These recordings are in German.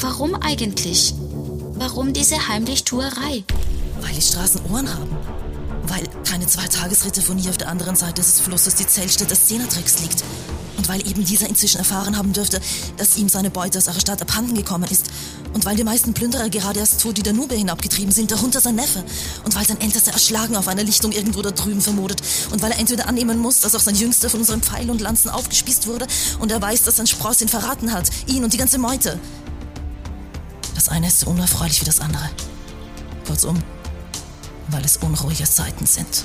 Warum eigentlich? Warum diese Heimlichtuerei? Weil die Straßen Ohren haben. Weil keine zwei Tagesritte von hier auf der anderen Seite des Flusses die Zeltstätte Szenatrix liegt. Und weil eben dieser inzwischen erfahren haben dürfte, dass ihm seine Beute aus Stadt abhanden gekommen ist. Und weil die meisten Plünderer gerade erst tot die Danube hinabgetrieben sind, darunter sein Neffe. Und weil sein Ältester erschlagen auf einer Lichtung irgendwo da drüben vermodet. Und weil er entweder annehmen muss, dass auch sein Jüngster von unseren Pfeilen und Lanzen aufgespießt wurde. Und er weiß, dass sein Spross ihn verraten hat. Ihn und die ganze Meute. Das eine ist so unerfreulich wie das andere. Kurzum, weil es unruhige Zeiten sind.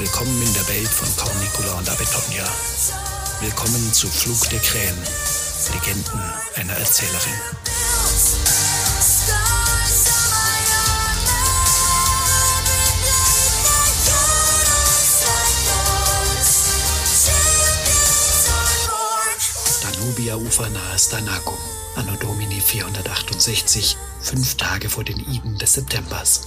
Willkommen in der Welt von Cornicula und Abetonia. Willkommen zu Flug der Krähen, Legenden einer Erzählerin. Danubia ufernahes Danacum, Anno Domini 468, fünf Tage vor den Iden des Septembers.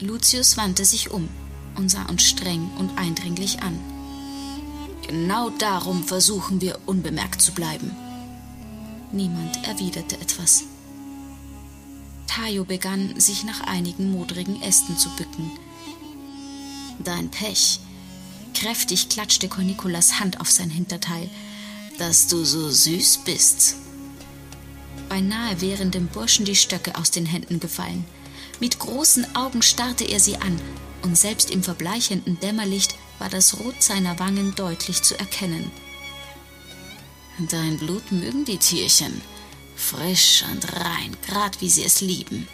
Lucius wandte sich um und sah uns streng und eindringlich an. Genau darum versuchen wir unbemerkt zu bleiben. Niemand erwiderte etwas. Tayo begann, sich nach einigen modrigen Ästen zu bücken. Dein Pech. Kräftig klatschte Cornicolas Hand auf sein Hinterteil, dass du so süß bist. Beinahe wären dem Burschen die Stöcke aus den Händen gefallen. Mit großen Augen starrte er sie an, und selbst im verbleichenden Dämmerlicht war das Rot seiner Wangen deutlich zu erkennen. Dein Blut mögen die Tierchen, frisch und rein, grad wie sie es lieben.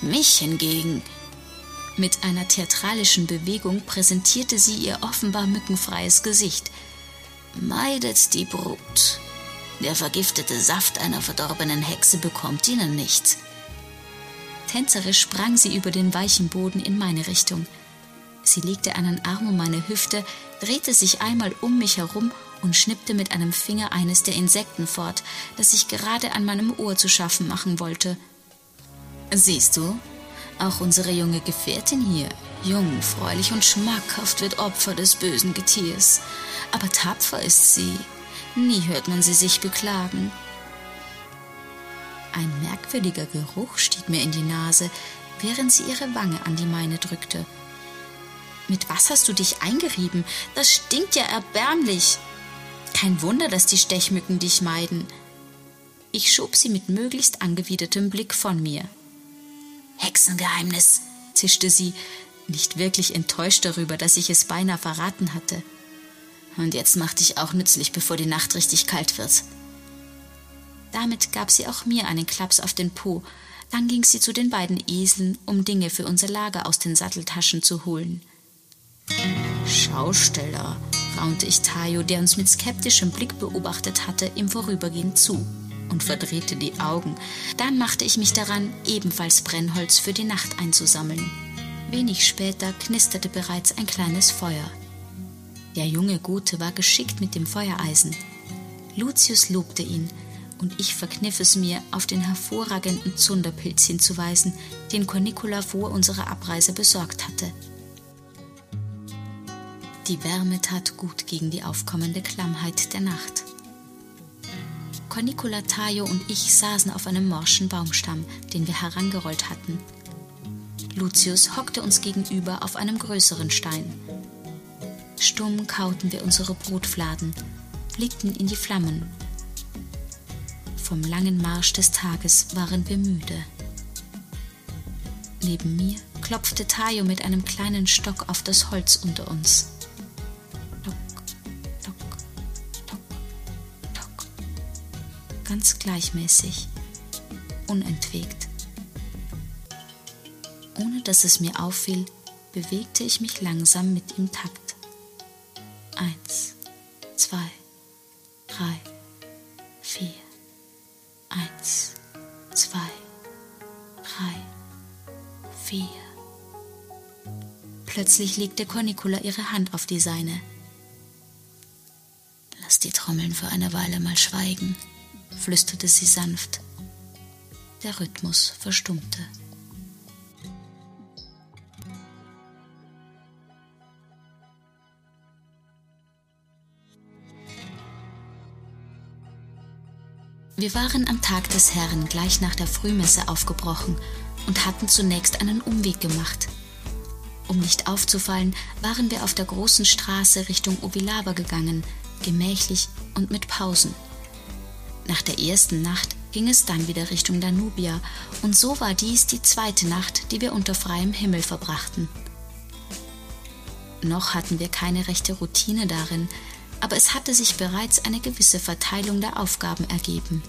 Mich hingegen. Mit einer theatralischen Bewegung präsentierte sie ihr offenbar mückenfreies Gesicht. Meidet die Brut. Der vergiftete Saft einer verdorbenen Hexe bekommt ihnen nichts. Tänzerisch sprang sie über den weichen Boden in meine Richtung. Sie legte einen Arm um meine Hüfte, drehte sich einmal um mich herum und schnippte mit einem Finger eines der Insekten fort, das ich gerade an meinem Ohr zu schaffen machen wollte. Siehst du, auch unsere junge Gefährtin hier, jung, freulich und schmackhaft, wird Opfer des bösen Getiers. Aber tapfer ist sie. Nie hört man sie sich beklagen. Ein merkwürdiger Geruch stieg mir in die Nase, während sie ihre Wange an die meine drückte. Mit was hast du dich eingerieben? Das stinkt ja erbärmlich. Kein Wunder, dass die Stechmücken dich meiden. Ich schob sie mit möglichst angewidertem Blick von mir. Hexengeheimnis, zischte sie, nicht wirklich enttäuscht darüber, dass ich es beinahe verraten hatte. Und jetzt mach dich auch nützlich, bevor die Nacht richtig kalt wird. Damit gab sie auch mir einen Klaps auf den Po. Dann ging sie zu den beiden Eseln, um Dinge für unser Lager aus den Satteltaschen zu holen. Schausteller, raunte ich Tayo, der uns mit skeptischem Blick beobachtet hatte, im Vorübergehen zu und verdrehte die Augen. Dann machte ich mich daran, ebenfalls Brennholz für die Nacht einzusammeln. Wenig später knisterte bereits ein kleines Feuer. Der junge Gute war geschickt mit dem Feuereisen. Lucius lobte ihn, und ich verkniff es mir, auf den hervorragenden Zunderpilz hinzuweisen, den Cornicula vor unserer Abreise besorgt hatte. Die Wärme tat gut gegen die aufkommende Klammheit der Nacht. Cornicula Tayo und ich saßen auf einem morschen Baumstamm, den wir herangerollt hatten. Lucius hockte uns gegenüber auf einem größeren Stein. Stumm kauten wir unsere Brotfladen, blickten in die Flammen vom langen Marsch des Tages waren wir müde. Neben mir klopfte Tayo mit einem kleinen Stock auf das Holz unter uns. Tock, tock, tock, tock. Ganz gleichmäßig, unentwegt. Ohne dass es mir auffiel, bewegte ich mich langsam mit ihm Takt. drei, vier. Plötzlich legte Cornicula ihre Hand auf die seine. Lass die Trommeln für eine Weile mal schweigen, flüsterte sie sanft. Der Rhythmus verstummte. Wir waren am Tag des Herrn gleich nach der Frühmesse aufgebrochen und hatten zunächst einen Umweg gemacht. Um nicht aufzufallen, waren wir auf der großen Straße Richtung Ovilava gegangen, gemächlich und mit Pausen. Nach der ersten Nacht ging es dann wieder Richtung Danubia, und so war dies die zweite Nacht, die wir unter freiem Himmel verbrachten. Noch hatten wir keine rechte Routine darin, aber es hatte sich bereits eine gewisse Verteilung der Aufgaben ergeben.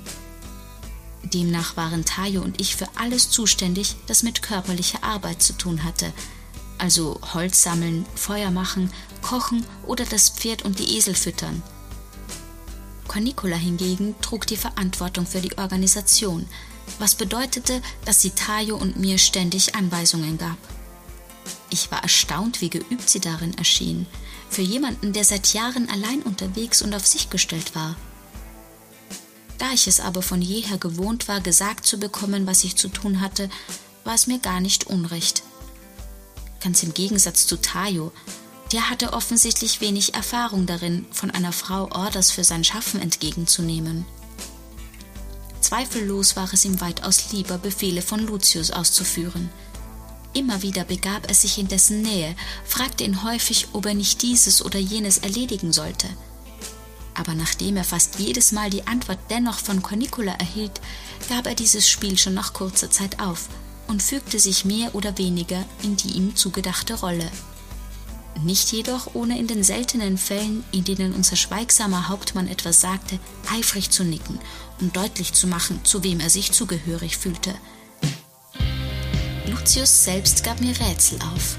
Demnach waren Tayo und ich für alles zuständig, das mit körperlicher Arbeit zu tun hatte, also Holz sammeln, Feuer machen, kochen oder das Pferd und die Esel füttern. Cornicola hingegen trug die Verantwortung für die Organisation, was bedeutete, dass sie Tayo und mir ständig Anweisungen gab. Ich war erstaunt, wie geübt sie darin erschien, für jemanden, der seit Jahren allein unterwegs und auf sich gestellt war. Da ich es aber von jeher gewohnt war, gesagt zu bekommen, was ich zu tun hatte, war es mir gar nicht unrecht. Ganz im Gegensatz zu Tayo, der hatte offensichtlich wenig Erfahrung darin, von einer Frau Orders für sein Schaffen entgegenzunehmen. Zweifellos war es ihm weitaus lieber, Befehle von Lucius auszuführen. Immer wieder begab er sich in dessen Nähe, fragte ihn häufig, ob er nicht dieses oder jenes erledigen sollte. Aber nachdem er fast jedes Mal die Antwort dennoch von Cornicula erhielt, gab er dieses Spiel schon nach kurzer Zeit auf und fügte sich mehr oder weniger in die ihm zugedachte Rolle. Nicht jedoch ohne in den seltenen Fällen, in denen unser schweigsamer Hauptmann etwas sagte, eifrig zu nicken und deutlich zu machen, zu wem er sich zugehörig fühlte. Lucius selbst gab mir Rätsel auf.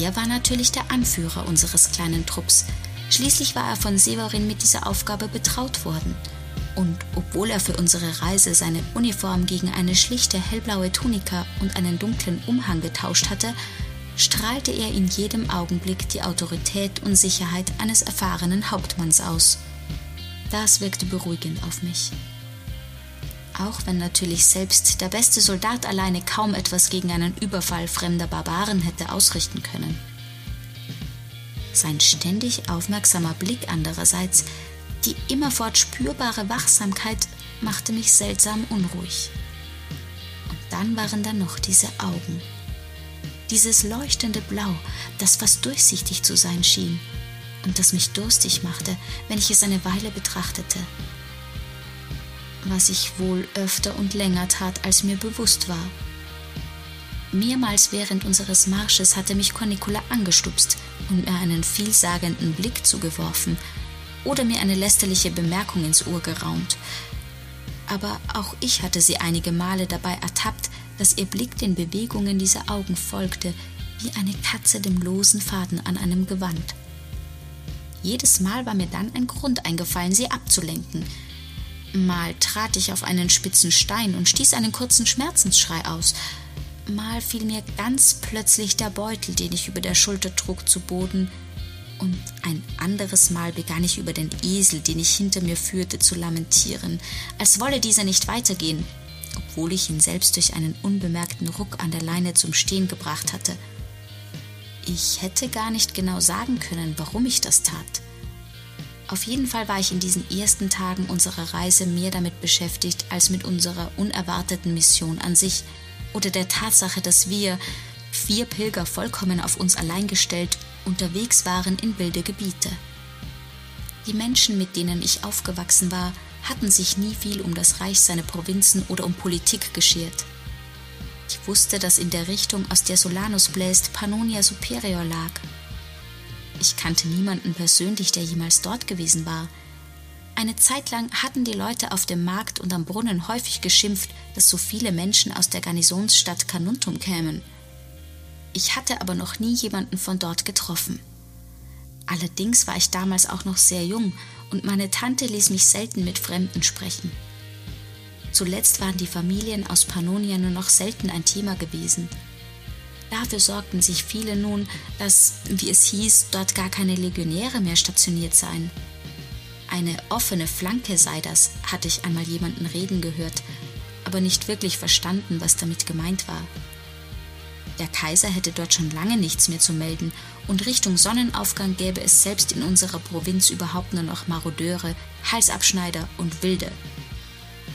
Er war natürlich der Anführer unseres kleinen Trupps. Schließlich war er von Severin mit dieser Aufgabe betraut worden – und obwohl er für unsere Reise seine Uniform gegen eine schlichte hellblaue Tunika und einen dunklen Umhang getauscht hatte, strahlte er in jedem Augenblick die Autorität und Sicherheit eines erfahrenen Hauptmanns aus. Das wirkte beruhigend auf mich. Auch wenn natürlich selbst der beste Soldat alleine kaum etwas gegen einen Überfall fremder Barbaren hätte ausrichten können. Sein ständig aufmerksamer Blick andererseits die immerfort spürbare Wachsamkeit machte mich seltsam unruhig. Und dann waren da noch diese Augen. Dieses leuchtende Blau, das fast durchsichtig zu sein schien und das mich durstig machte, wenn ich es eine Weile betrachtete. Was ich wohl öfter und länger tat, als mir bewusst war. Mehrmals während unseres Marsches hatte mich Cornicula angestupst und mir einen vielsagenden Blick zugeworfen, oder mir eine lästerliche Bemerkung ins Ohr geraumt. Aber auch ich hatte sie einige Male dabei ertappt, dass ihr Blick den Bewegungen dieser Augen folgte, wie eine Katze dem losen Faden an einem Gewand. Jedes Mal war mir dann ein Grund eingefallen, sie abzulenken. Mal trat ich auf einen spitzen Stein und stieß einen kurzen Schmerzensschrei aus. Mal fiel mir ganz plötzlich der Beutel, den ich über der Schulter trug, zu Boden, und ein anderes Mal begann ich über den Esel, den ich hinter mir führte, zu lamentieren, als wolle dieser nicht weitergehen, obwohl ich ihn selbst durch einen unbemerkten Ruck an der Leine zum Stehen gebracht hatte. Ich hätte gar nicht genau sagen können, warum ich das tat. Auf jeden Fall war ich in diesen ersten Tagen unserer Reise mehr damit beschäftigt als mit unserer unerwarteten Mission an sich oder der Tatsache, dass wir, vier Pilger vollkommen auf uns allein gestellt, unterwegs waren in wilde Gebiete. Die Menschen, mit denen ich aufgewachsen war, hatten sich nie viel um das Reich, seine Provinzen oder um Politik geschert. Ich wusste, dass in der Richtung, aus der Solanus bläst, Pannonia Superior lag. Ich kannte niemanden persönlich, der jemals dort gewesen war. Eine Zeit lang hatten die Leute auf dem Markt und am Brunnen häufig geschimpft, dass so viele Menschen aus der Garnisonsstadt Canuntum kämen. Ich hatte aber noch nie jemanden von dort getroffen. Allerdings war ich damals auch noch sehr jung und meine Tante ließ mich selten mit Fremden sprechen. Zuletzt waren die Familien aus Pannonia nur noch selten ein Thema gewesen. Dafür sorgten sich viele nun, dass, wie es hieß, dort gar keine Legionäre mehr stationiert seien. Eine offene Flanke sei das, hatte ich einmal jemanden reden gehört, aber nicht wirklich verstanden, was damit gemeint war. Der Kaiser hätte dort schon lange nichts mehr zu melden, und Richtung Sonnenaufgang gäbe es selbst in unserer Provinz überhaupt nur noch Marodeure, Halsabschneider und Wilde.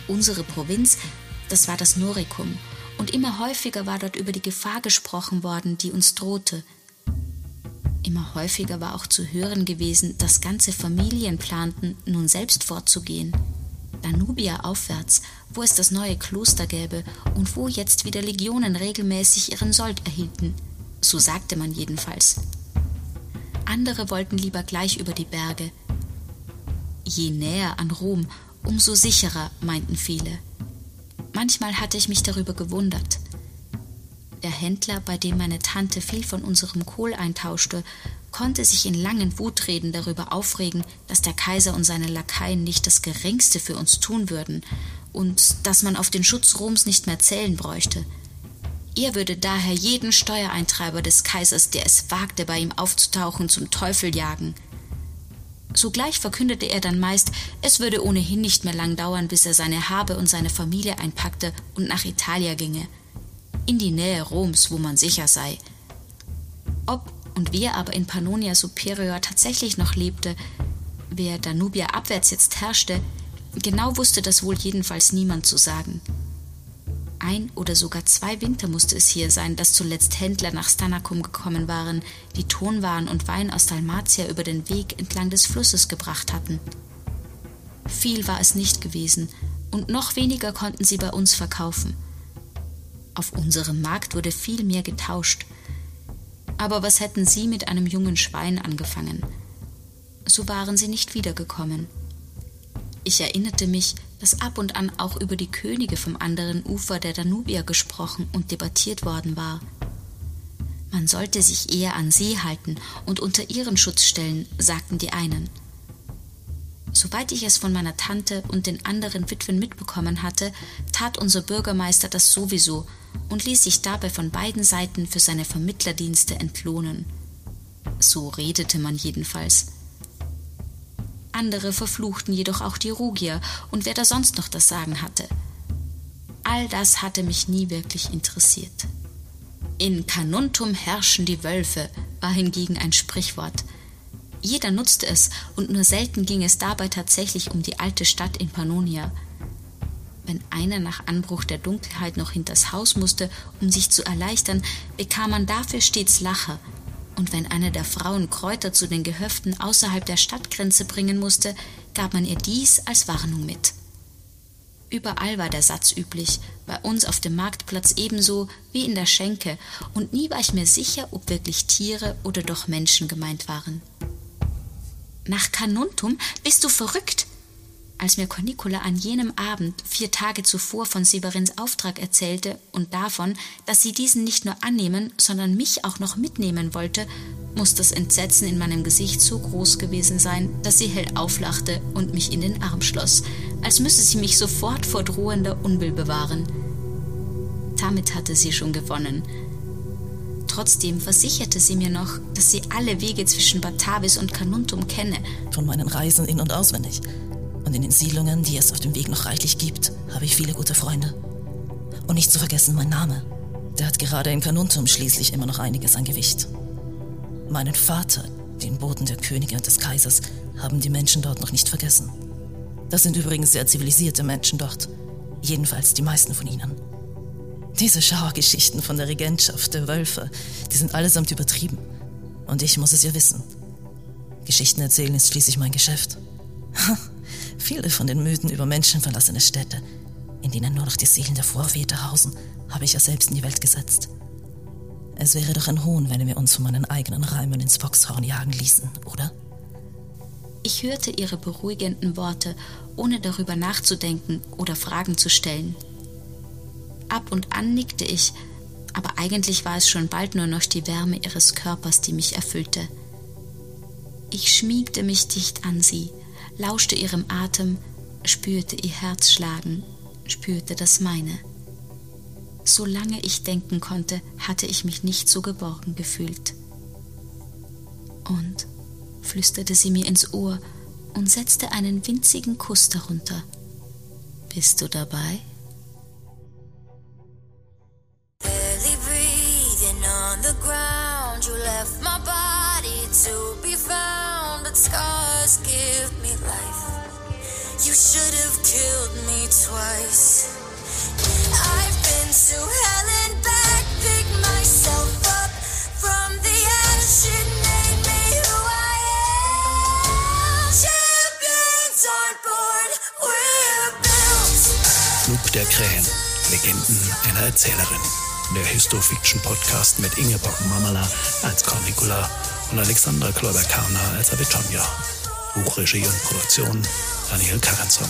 Unsere Provinz, das war das Noricum, und immer häufiger war dort über die Gefahr gesprochen worden, die uns drohte. Immer häufiger war auch zu hören gewesen, dass ganze Familien planten, nun selbst fortzugehen. Danubia aufwärts, wo es das neue Kloster gäbe und wo jetzt wieder Legionen regelmäßig ihren Sold erhielten. So sagte man jedenfalls. Andere wollten lieber gleich über die Berge. Je näher an Rom, umso sicherer, meinten viele. Manchmal hatte ich mich darüber gewundert. Der Händler, bei dem meine Tante viel von unserem Kohl eintauschte, konnte sich in langen Wutreden darüber aufregen, dass der Kaiser und seine Lakaien nicht das geringste für uns tun würden und dass man auf den Schutz Roms nicht mehr zählen bräuchte. Er würde daher jeden Steuereintreiber des Kaisers, der es wagte, bei ihm aufzutauchen, zum Teufel jagen. Sogleich verkündete er dann meist, es würde ohnehin nicht mehr lang dauern, bis er seine Habe und seine Familie einpackte und nach Italien ginge, in die Nähe Roms, wo man sicher sei. Ob und wer aber in Pannonia Superior tatsächlich noch lebte, wer Danubia abwärts jetzt herrschte, genau wusste das wohl jedenfalls niemand zu sagen. Ein oder sogar zwei Winter musste es hier sein, dass zuletzt Händler nach Stanakum gekommen waren, die Tonwaren und Wein aus Dalmatia über den Weg entlang des Flusses gebracht hatten. Viel war es nicht gewesen, und noch weniger konnten sie bei uns verkaufen. Auf unserem Markt wurde viel mehr getauscht. Aber was hätten sie mit einem jungen Schwein angefangen? So waren sie nicht wiedergekommen. Ich erinnerte mich, dass ab und an auch über die Könige vom anderen Ufer der Danubia gesprochen und debattiert worden war. Man sollte sich eher an sie halten und unter ihren Schutz stellen, sagten die einen. Soweit ich es von meiner Tante und den anderen Witwen mitbekommen hatte, tat unser Bürgermeister das sowieso und ließ sich dabei von beiden Seiten für seine Vermittlerdienste entlohnen. So redete man jedenfalls. Andere verfluchten jedoch auch die Rugier und wer da sonst noch das Sagen hatte. All das hatte mich nie wirklich interessiert. In Canuntum herrschen die Wölfe war hingegen ein Sprichwort. Jeder nutzte es, und nur selten ging es dabei tatsächlich um die alte Stadt in Pannonia. Wenn einer nach Anbruch der Dunkelheit noch hinters Haus musste, um sich zu erleichtern, bekam man dafür stets Lacher, und wenn eine der Frauen Kräuter zu den Gehöften außerhalb der Stadtgrenze bringen musste, gab man ihr dies als Warnung mit. Überall war der Satz üblich, bei uns auf dem Marktplatz ebenso wie in der Schenke, und nie war ich mir sicher, ob wirklich Tiere oder doch Menschen gemeint waren. Nach Canuntum bist du verrückt, als mir Cornicula an jenem Abend vier Tage zuvor von Severins Auftrag erzählte und davon, dass sie diesen nicht nur annehmen, sondern mich auch noch mitnehmen wollte, muss das Entsetzen in meinem Gesicht so groß gewesen sein, dass sie hell auflachte und mich in den Arm schloss, als müsse sie mich sofort vor drohender Unbill bewahren. Damit hatte sie schon gewonnen. Trotzdem versicherte sie mir noch, dass sie alle Wege zwischen Batavis und Canuntum kenne. Von meinen Reisen in und auswendig. Und in den Siedlungen, die es auf dem Weg noch reichlich gibt, habe ich viele gute Freunde. Und nicht zu vergessen mein Name. Der hat gerade in Kanuntum schließlich immer noch einiges an Gewicht. Meinen Vater, den Boten der Könige und des Kaisers, haben die Menschen dort noch nicht vergessen. Das sind übrigens sehr zivilisierte Menschen dort. Jedenfalls die meisten von ihnen. Diese Schauergeschichten von der Regentschaft, der Wölfe, die sind allesamt übertrieben. Und ich muss es ja wissen. Geschichten erzählen ist schließlich mein Geschäft. Viele von den Mythen über menschenverlassene Städte, in denen nur noch die Seelen der Vorväter hausen, habe ich ja selbst in die Welt gesetzt. Es wäre doch ein Hohn, wenn wir uns von meinen eigenen Reimen ins Boxhorn jagen ließen, oder? Ich hörte ihre beruhigenden Worte, ohne darüber nachzudenken oder Fragen zu stellen. Ab und an nickte ich, aber eigentlich war es schon bald nur noch die Wärme ihres Körpers, die mich erfüllte. Ich schmiegte mich dicht an sie lauschte ihrem Atem, spürte ihr Herz schlagen, spürte das meine. Solange ich denken konnte, hatte ich mich nicht so geborgen gefühlt. Und, flüsterte sie mir ins Ohr und setzte einen winzigen Kuss darunter. Bist du dabei? Scars give me life. You should have killed me twice. I've been to hell and back, pick myself up from the ashes, made me who I am. Champions on board, we're built. Flug der Krähen, Legenden einer Erzählerin. Der Histofiction-Podcast mit Ingeborg Mamala als Cornicula und Alexandra Kloiber-Karner als Avitonja. Buchregie und Produktion Daniel Karanson.